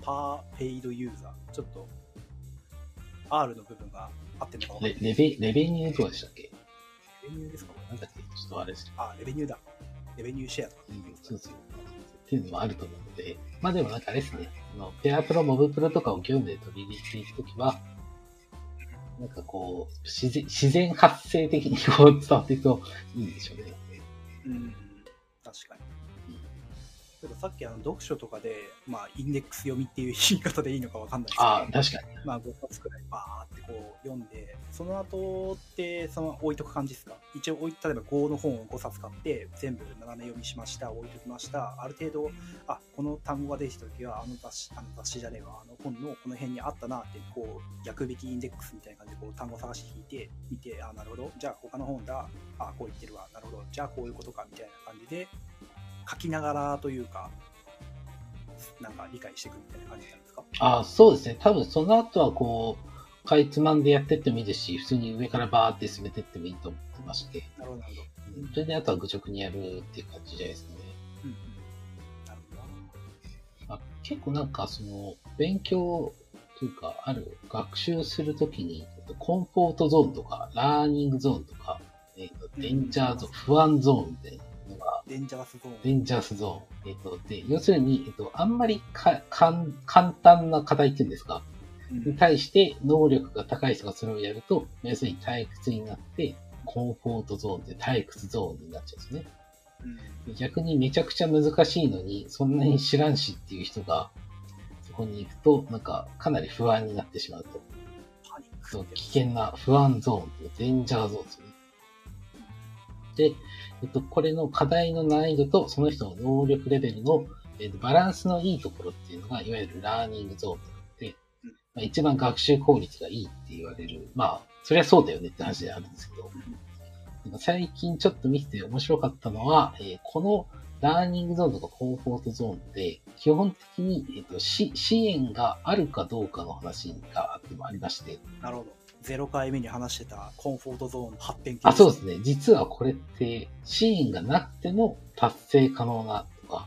パーペイドユーザー。ちょっと、R の部分が合ってるのか。レレベ、レベニューとかでしたっけ？レベニューですか？これなんだっけちょっとあれですあ、レベニューだ。レベニューシェアとか。そうそう。っていうのもあると思うので、まあでもなんかあれですね、ペアプロ、モブプロとかを業務で取り入れていくときは、なんかこう、自然、自然発生的にこう伝わっていくといいんでしょうね。うん、確かに。さっきあの読書とかで、まあ、インデックス読みっていう言い方でいいのかわかんないですけど、ああ、確かに。まあ、5冊くらいバーってこう読んで、その後ってその置いとく感じですか？一応置い、例えば5の本を5冊買って、全部斜め読みしました、置いときました。ある程度、あ、この単語が出てきた時は、あの雑誌、あの雑誌じゃねえわ、あの本のこの辺にあったなって、こう、逆引きインデックスみたいな感じで、こう、単語探し引いて、見て、あ、なるほど。じゃあ他の本だ。あ、こう言ってるわ。なるほど。じゃあこういうことか、みたいな感じで、書きながらというか、なんか理解していくみたいな感じなんですか？ああ、そうですね。多分その後はこう、かいつまんでやってってもいいですし、普通に上からバーって進めてってもいいと思ってまして、なるほど、なるほど。それであとは愚直にやるっていう感じじゃないですかね。うんうん。なるほどな。あ結構なんかその、勉強というか、ある学習するときに、えっとコンフォートゾーンとか、ラーニングゾーンとか、えっとデンジャーゾーン、不安ゾーンみたいなのがデンジャラスゾーン。デンジャースゾーン。えっと、で、要するに、えっと、あんまりか、かん、簡単な課題っていうんですか、うんに対して能力が高い人がそれをやると、要するに退屈になって、コンフォートゾーンで退屈ゾーンになっちゃうんですね。うん逆にめちゃくちゃ難しいのに、そんなに知らんしっていう人が、そこに行くと、なんか、かなり不安になってしまうと。パニックそう危険な不安ゾーンというデンジャーゾーンですよね。で、えっと、これの課題の難易度とその人の能力レベルの、えっと、バランスのいいところっていうのが、いわゆるラーニングゾーンとなって、まあ、一番学習効率がいいって言われる。まあ、そりゃそうだよねって話であるんですけど、最近ちょっと見てて面白かったのは、えーこのラーニングゾーンとかコンフォートゾーンって、基本的に、えっとし支援があるかどうかの話があってもありまして、なるほど。0回目に話してたコンフォートゾーンの発展系あ、そうですね。実はこれって、支援がなくても達成可能なとか、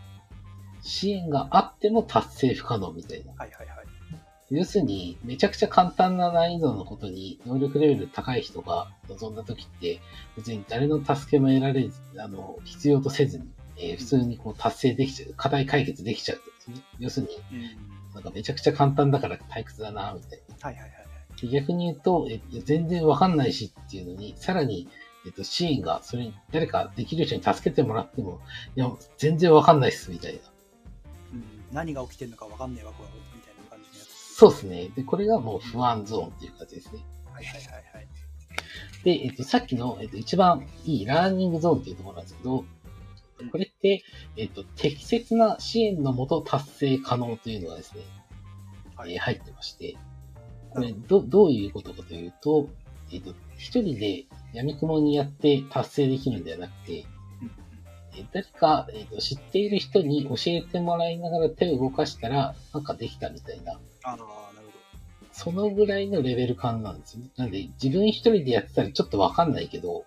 支援があっても達成不可能みたいな。はいはいはい。要するに、めちゃくちゃ簡単な難易度のことに能力レベル高い人が望んだ時って、別に誰の助けも得られず、あの、必要とせずに、えー普通にこう達成できちゃう、課題解決できちゃうね。要するに、うん。なんかめちゃくちゃ簡単だから退屈だな、みたいな。はいはいはい逆に言うと、え全然わかんないしっていうのに、さらに、えっと、支援が、それに、誰かできる人に助けてもらっても、いや、全然わかんないっす、みたいな。うん。何が起きてるのかわかんないわ、これ、みたいな感じのやつ。そうですね。で、これがもう不安ゾーンっていう感じですね。はいはいはいはい。で、えっと、さっきの、えっと、一番いいラーニングゾーンっていうところなんですけど、これって、えっと、適切な支援のもと達成可能というのがですね、はいえー入ってまして、これ、ど、どういうことかというと、えっと、一人で闇雲にやって達成できるんではなくて、うんえー誰か、えっと知っている人に教えてもらいながら手を動かしたら、なんかできたみたいな、ああ、なるほそのぐらいのレベル感なんですよね。なんで、自分一人でやってたらちょっとわかんないけど、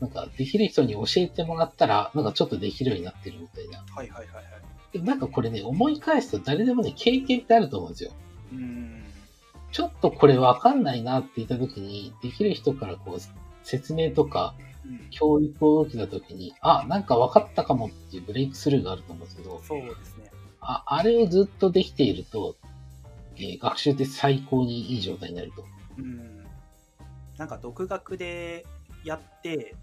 なんか、できる人に教えてもらったら、なんかちょっとできるようになってるみたいな。ど。はいはいはいはい。でもなんかこれね、思い返すと誰でもね、経験ってあると思うんですよ。うーん。ちょっとこれわかんないなって言った時に、できる人からこう、説明とか、うん。教育を受けた時に、あ、なんか分かったかもっていうブレイクスルーがあると思うんですけど、そうですね。あ、あれをずっとできていると、えー学習って最高にいい状態になると。うん。なんか独学でやって、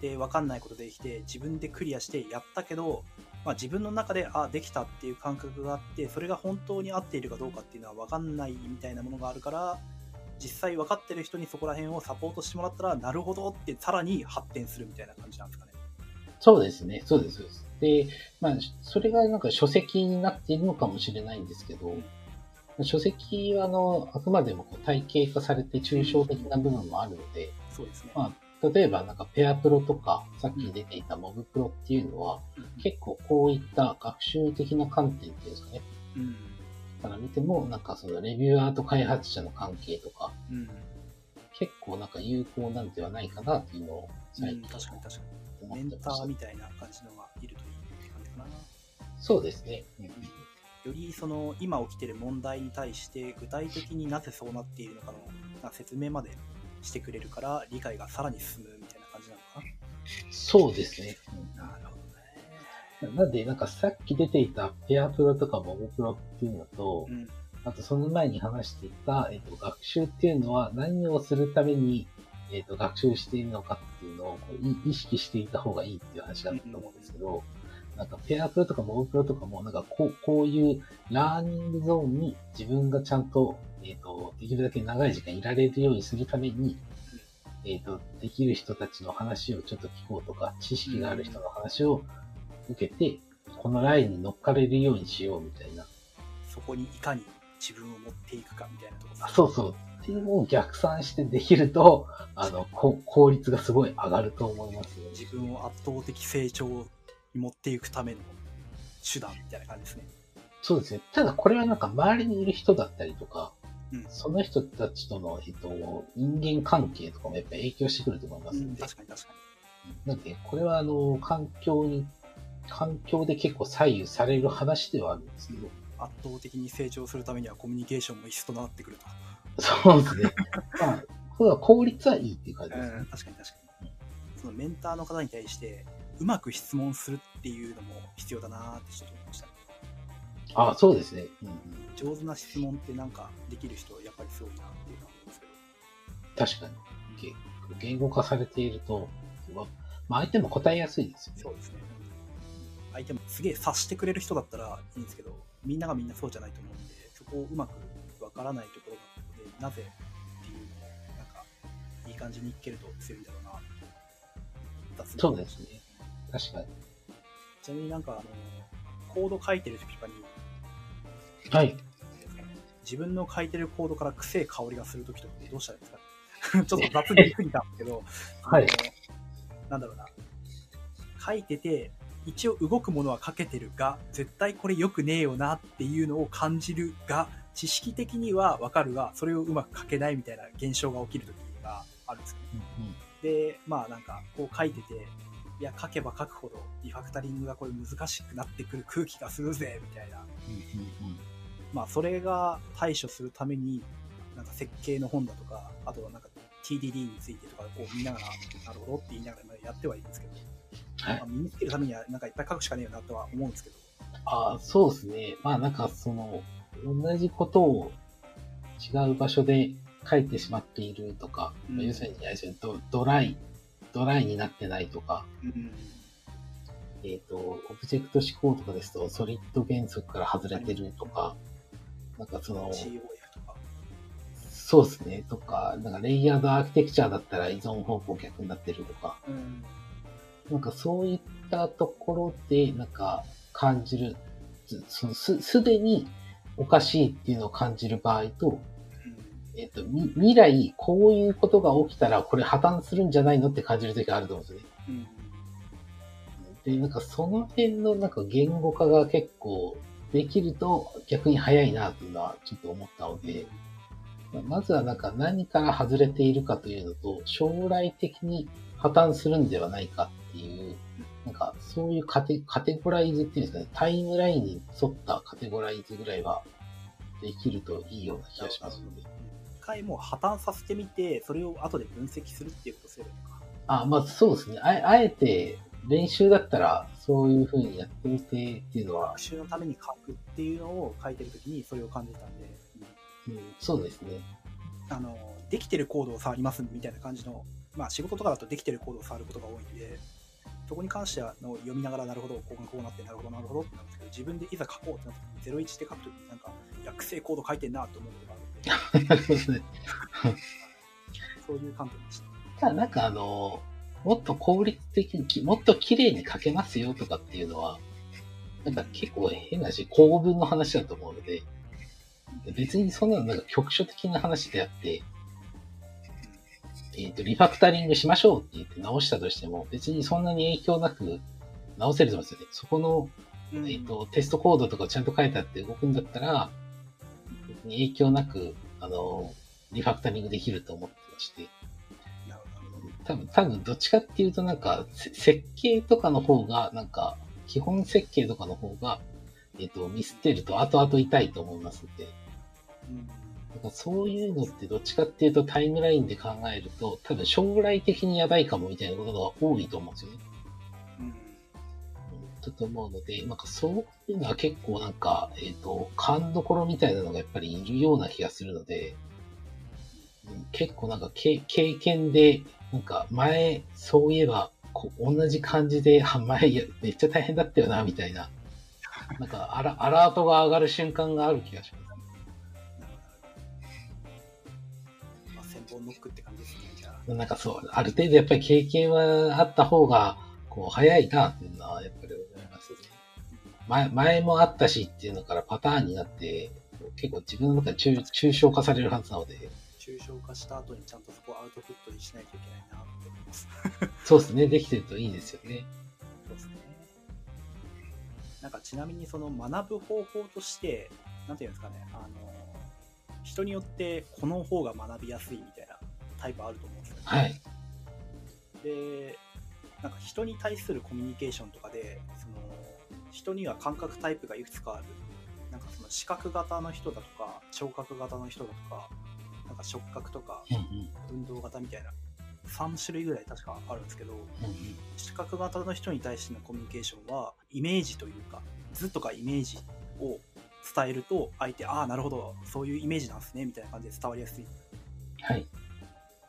で、わかんないことできて、自分でクリアしてやったけど、まあ自分の中で、あ、できたっていう感覚があって、それが本当に合っているかどうかっていうのはわかんないみたいなものがあるから、実際分かってる人にそこら辺をサポートしてもらったら、なるほどってさらに発展するみたいな感じなんですかね。そうですね。そうです、そうです。で、まあ、それがなんか書籍になっているのかもしれないんですけど、書籍はあの、あくまでもこう体系化されて抽象的な部分もあるので、そうですね。まあ、例えばなんかペアプロとか、さっき出ていたモブプロっていうのは、うん結構こういった学習的な観点っていうんですかね。うん。から見ても、なんかそのレビューアーと開発者の関係とか、うん。結構なんか有効なんではないかなっていうのをうん、最近確かに確かに。思メンターみ。たいな感じのがいるといいって感じかな。そうですね。うんよりその今起きてる問題に対して具体的になぜそうなっているのかの説明までしてくれるから理解がさらに進むみたいな感じなのかそうですね。な。なるほどね。なんで、なんかさっき出ていたペアプロとかモブプロっていうのと、うん。あとその前に話していた、えっと、学習っていうのは何をするために、えっと、学習しているのかっていうのを意識していた方がいいっていう話だったと思うんですけど、なんかペアプロとかモブプロとかも、なんかこう、こういうラーニングゾーンに自分がちゃんと、えっ、と、できるだけ長い時間いられるようにするために、えっ、と、できる人たちの話をちょっと聞こうとか、知識がある人の話を受けて、このラインに乗っかれるようにしようみたいな。そこにいかに自分を持っていくかみたいなところあそうそう。っていうのを逆算してできると、あの、こ効率がすごい上がると思いますよ。自分を圧倒的成長に持っていくための手段みたいな感じですね。そうですね。ただこれはなんか周りにいる人だったりとか、うん。その人たちとの、えっと、人間関係とかもやっぱり影響してくると思いますうん、ので、確かに確かなんで、これはあの、環境に、環境で結構左右される話ではあるんですけど、に。圧倒的に成長するためにはコミュニケーションも必須となってくると。そうですね。(laughs) まあ、これは効率はいいっていう感じですねうん、。確かに確かに。そのメンターの方に対して、うまく質問するっていうのも必要だなーってちょっと思いました。あそうですね。うんうん、上手な質問ってなんかできる人、やっぱりすごいなっていうのは思うんですけど。確かに。げ言語化されていると、まあ、相手も答えやすいですよね。そうですね。相手もすげえ察してくれる人だったらいいんですけど、みんながみんなそうじゃないと思うんで、そこをうまくわからないところがあって、なぜっていうのを、なんか、いい感じにいけると強いんだろうなってそうですね。確かに。ちなみになんか、あの、コード書いてる時とかに、はい。自分の書いてるコードから臭い香りがする時とかってどうしたらいいですか？(laughs) (laughs) ちょっと雑に言い過ぎたんですけど、(laughs) はいなんだろうな。書いてて、一応動くものは書けてるが、絶対これ良くねえよなっていうのを感じるが、知識的にはわかるが、それをうまく書けないみたいな現象が起きる時があるんですよね。うんうんで、まあなんか、こう書いてて、いや、書けば書くほどリファクタリングがこれ難しくなってくる空気がするぜ、みたいな。うんうんまあそれが対処するために、なんか設計の本だとか、あとはなんか TDD についてとかこう見ながら、なるほどって言いながらやってはいるんですけど、はい。まあ身につけるためにはなんかいっぱい書くしかねえよなとは思うんですけど、ああ、そうですね。まあなんかその、同じことを違う場所で書いてしまっているとか、うん。まあ要するにドドライ、ドライになってないとか、うん、えっ、と、オブジェクト思考とかですと、ソリッド原則から外れてるとか、なんかその、そうですね、とか、なんかレイヤードアーキテクチャだったら依存方向逆になってるとか、うん、なんかそういったところで、なんか感じる、すそのす、すでにおかしいっていうのを感じる場合と、えっ、と、み未来、こういうことが起きたら、これ破綻するんじゃないのって感じる時があると思うんですよね。うん、うん、で、なんかその辺のなんか言語化が結構できると逆に早いなっていうのはちょっと思ったので、まずはなんか何から外れているかというのと、将来的に破綻するんではないかっていう、なんかそういうカテカテゴライズっていうんですかね、タイムラインに沿ったカテゴライズぐらいはできるといいような気がしますので。一回もう破綻させてみて、それを後で分析するっていうことをすればいいのか。あ、まあそうですね。あえあえて練習だったらそういう風にやってみてっていうのは学、習のために書くっていうのを書いてるときにそれを感じたんで、うんうん、そうですね。あの、できてるコードを触りますみたいな感じの、まあ仕事とかだとできてるコードを触ることが多いんで、そこに関してはの読みながらなるほど、こうなって、なるほど、なるほどってなるんですけど、自分でいざ書こうってなった時に、01で書くときになんか、いや、コード書いてんなと思うことがあるんで。(laughs) そういう観点でした。ただなんかあの、もっと効率的にき、もっと綺麗に書けますよとかっていうのは、なんか結構変なし、構文の話だと思うので、別にそんなのなんか局所的な話であって、えっ、と、リファクタリングしましょうって言って直したとしても、別にそんなに影響なく直せると思うんですよね。そこの、うんえっ、と、テストコードとかちゃんと書いてあって動くんだったら、別に影響なく、あの、リファクタリングできると思ってまして。多分、多分、どっちかっていうとなんか、せ設計とかの方が、なんか、基本設計とかの方が、えっ、と、ミスってると後々痛いと思いますんで、うん。なんかそういうのってどっちかっていうとタイムラインで考えると、多分将来的にやばいかもみたいなことが多いと思うんですよね。うん。だと思うので、なんかそういうのは結構なんか、えっ、と、勘どころみたいなのがやっぱりいるような気がするので、うん結構なんかけ経験で、なんか前、そういえばこう同じ感じで、あ前めっちゃ大変だったよな、みたいな。なんかアラ、アラートが上がる瞬間がある気がします。まあ、千本ノックって感じですね、じゃあ。なんかそう、ある程度やっぱり経験はあった方が、こう、早いなっていうのはやっぱり思いますね。前、前もあったしっていうのからパターンになって、結構自分の中で抽抽象化されるはずなので、抽象化した後にちゃんとそこをアウトプットにしないといけないなって思います。そうですね、できてるといいですよね。そうですね。なんかちなみにその学ぶ方法として、なんていうんですかね、あの、人によってこの方が学びやすいみたいなタイプあると思うんですよね。はい。で、なんか人に対するコミュニケーションとかで、その、人には感覚タイプがいくつかある。なんかその視覚型の人だとか、聴覚型の人だとか、なんか触覚とか、運動型みたいな、3種類ぐらい確かあるんですけど、視覚型の人に対してのコミュニケーションはイメージというか図とかイメージを伝えると相手ああなるほどそういうイメージなんですねみたいな感じで伝わりやすい。はい。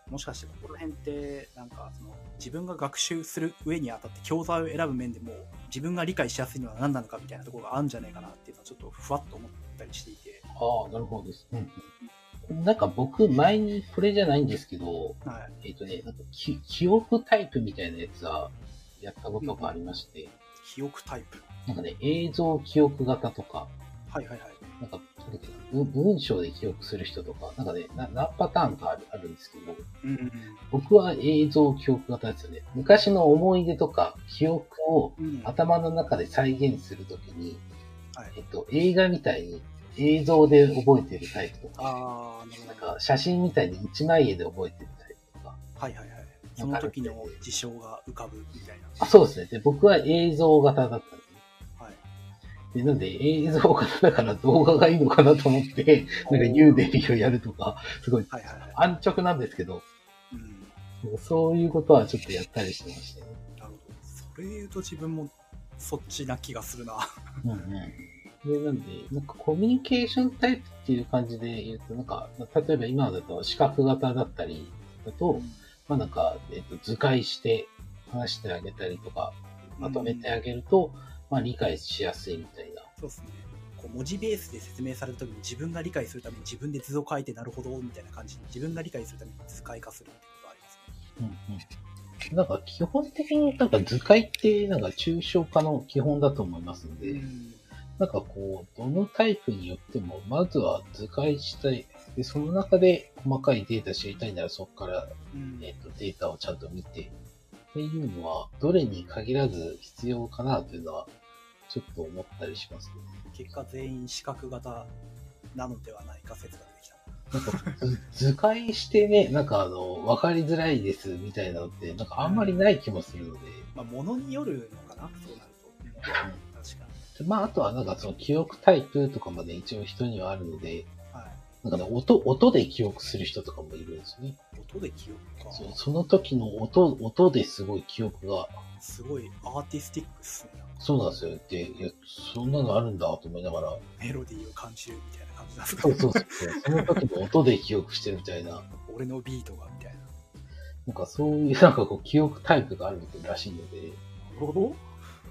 もしかしてここら辺ってなんかその自分が学習する上にあたって教材を選ぶ面でも自分が理解しやすいのは何なのかみたいなところがあるんじゃないかなっていうのはちょっとふわっと思ったりしていて、ああ、なるほどです。うんうん、なんか僕、前にこれじゃないんですけど、はい、えっ、とね、なんかき記憶タイプみたいなやつはやったことがありまして、記憶タイプ。なんかね、映像記憶型とか、はいはいはい。なんか、文文章で記憶する人とか、なんかね、な何パターンかあるあるんですけど、うんうん僕は映像記憶型ですよね。昔の思い出とか記憶をうんうん。頭の中で再現するときに、はい。えっと、映画みたいに映像で覚えてるタイプとか、なんか写真みたいに一枚絵で覚えてるタイプとか。はいはいはいその時の事象が浮かぶみたいなあ、そうですね。で、僕は映像型だったんですね。はいで、なんで映像型だから動画がいいのかなと思って、(laughs) なんかユーデミをやるとか、すごい安直なんですけど、うんそういうことはちょっとやったりしてましたね。なるほど。それ言うと自分もそっちな気がするな。うんうん。で、なんで、なんかコミュニケーションタイプっていう感じで言うと、なんか、例えば今だと視覚型だったりだと、まあなんか、えっと、図解して話してあげたりとか、まとめてあげると、まあ理解しやすいみたいな。そうですね。こう文字ベースで説明された時に自分が理解するために自分で図を書いてなるほどみたいな感じに自分が理解するために図解化するってことはありますね。うんうん。なんか基本的になんか図解ってなんか抽象化の基本だと思いますので、うんなんかこう、どのタイプによっても、まずは図解したい。で、その中で細かいデータ知りたいならそこからうんえっとデータをちゃんと見て、っていうのは、どれに限らず必要かなというのは、ちょっと思ったりしますね。結果全員視覚型なのではないか説が出てきた。なんか図、図解してね、なんかあの、わかりづらいですみたいなのって、なんかあんまりない気もするので、まあ、ものによるのかなそうなると。うん。まあ、あとはなんかその記憶タイプとかまで一応人にはあるので、はい。なんかね、音、音で記憶する人とかもいるんですね。音で記憶か。そうその時の音、音ですごい記憶が、すごいアーティスティックっすね。そうなんですよ。で、いや、そんなのあるんだと思いながら、メロディーを感じるみたいな感じなんですかそうそうそうそう、その時の音で記憶してるみたいな、俺のビートがみたいな。なんかそういうなんかこう記憶タイプがあるらしいので、なるほど。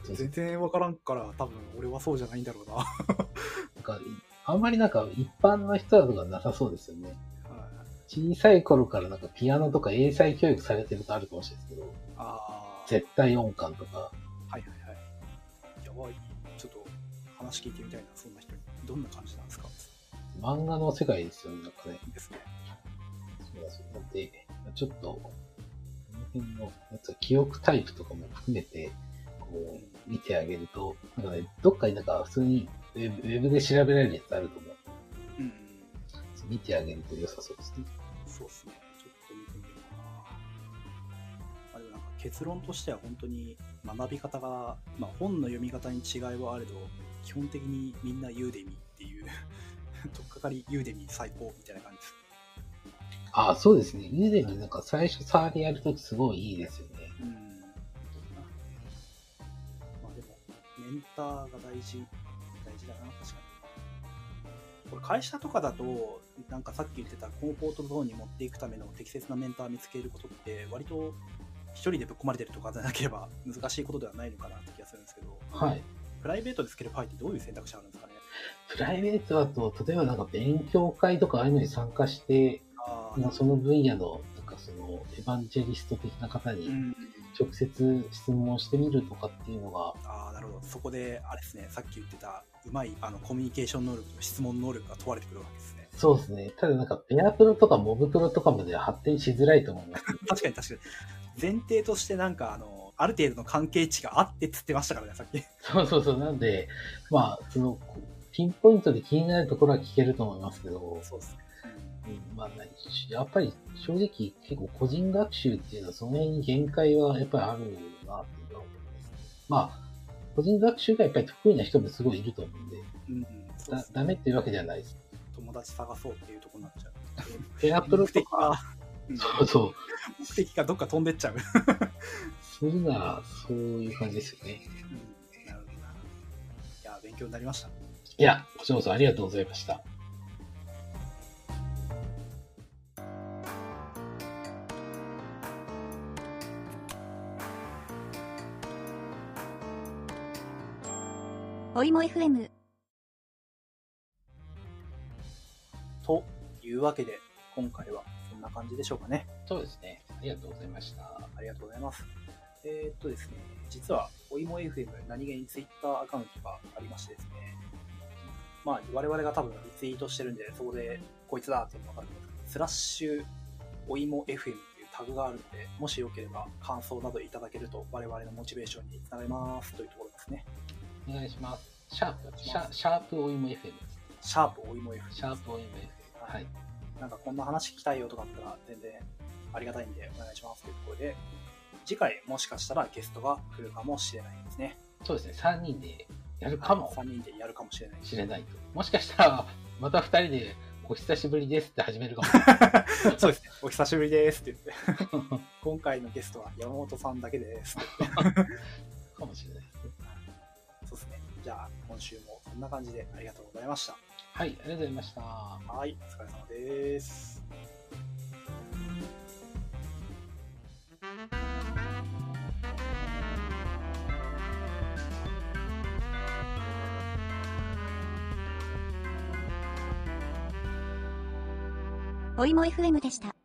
そう全然わからんから、多分俺はそうじゃないんだろうな。は (laughs) なんかあんまりなんか一般の人だとかなさそうですよね。い小さい頃からなんかピアノとか英才教育されてるとあるかもしれないですけど、ああ。絶対音感とか、はいはいはい。やばい。ちょっと話聞いてみたいな、そんな人に。どんな感じなんですか？漫画の世界ですよね、なんかね。ですね。そうですよ。なんで、ちょっと、この辺のやつは記憶タイプとかも含めて、こう、見てあげると、なんかね、どっかになんか普通にウェブウェブで調べられるやつあると思う。うん。見てあげると良さそうですね。そうっすね。ちょっと見てみようかな。あでもなんか結論としては本当に学び方が、まあ、本の読み方に違いはあれど、基本的にみんなユーデミっていう、(laughs) とっかかりユーデミ最高みたいな感じです。ああ、そうですね。ユーデミなんか最初触りやるときすごいいいですよね。ターが大事、大事だな、確かに。これ会社とかだと、なんかさっき言ってたコンフォートゾーンに持っていくための適切なメンターを見つけることって、割と一人でぶっ込まれてるとかでなければ難しいことではないのかなって気がするんですけど、はい。プライベートでつけるパイってどういう選択肢あるんですかね？プライベートだと、例えばなんか勉強会とかああいうのに参加して、あまあ、その分野の、なんかその、エヴァンジェリスト的な方にうん。直接質問してみるとかっていうのが、ああ、なるほど。そこで、あれですね、さっき言ってた、うまいあのコミュニケーション能力と質問能力が問われてくるわけですね。そうですね。ただなんか、ペアプロとかモブプロとかまでは発展しづらいと思います。確かに確かに。前提としてなんか、あの、ある程度の関係値があってっつってましたからね、さっき。そうそうそう。なんで、まあ、その、ピンポイントで気になるところは聞けると思いますけど、そうですね。うん、まあ、何やっぱり正直結構個人学習っていうのはその辺に限界はやっぱりあるなっていうのは思いますね。まあ、個人学習がやっぱり得意な人もすごいいると思うんで、うん、うん、そうだダメっていうわけではないです。友達探そうっていうところになっちゃう。ペアプロとか、そうそう、目的がどっか飛んでっちゃう。するならそういう感じですよね。うん、なるほどな。いや、勉強になりました。いや、こちらこそありがとうございました。いも FM というわけで、今回はそんな感じでしょうかね。そうですね。ありがとうございました。ありがとうございます。えーっとですね、実は、おいも FM 何気に Twitter アカウントがありましてですね、まあ、我々が多分リツイートしてるんで、そこでこいつだっていうのがわかるんですけど、スラッシュおいも FM っていうタグがあるので、もしよければ感想などいただけると我々のモチベーションにつながりますというところですね。お願いします。シャープ、シャシャープオイモ FM。シャープおいも FM。シャープオイモ FM。はい。なんかこんな話聞きたいよとかあったら全然ありがたいんでお願いしますというところで、次回もしかしたらゲストが来るかもしれないですね。そうですね。3人でやるかも3人でやるかもしれない。しれないと。もしかしたら、また2人で、お久しぶりですって始めるかも。(laughs) そうですね。お久しぶりですって言って、(laughs) 今回のゲストは山本さんだけですって (laughs) かもしれない週もそんな感じでありがとうございました。はい、ありがとうございました。はい、お疲れ様です。おいも FM でした。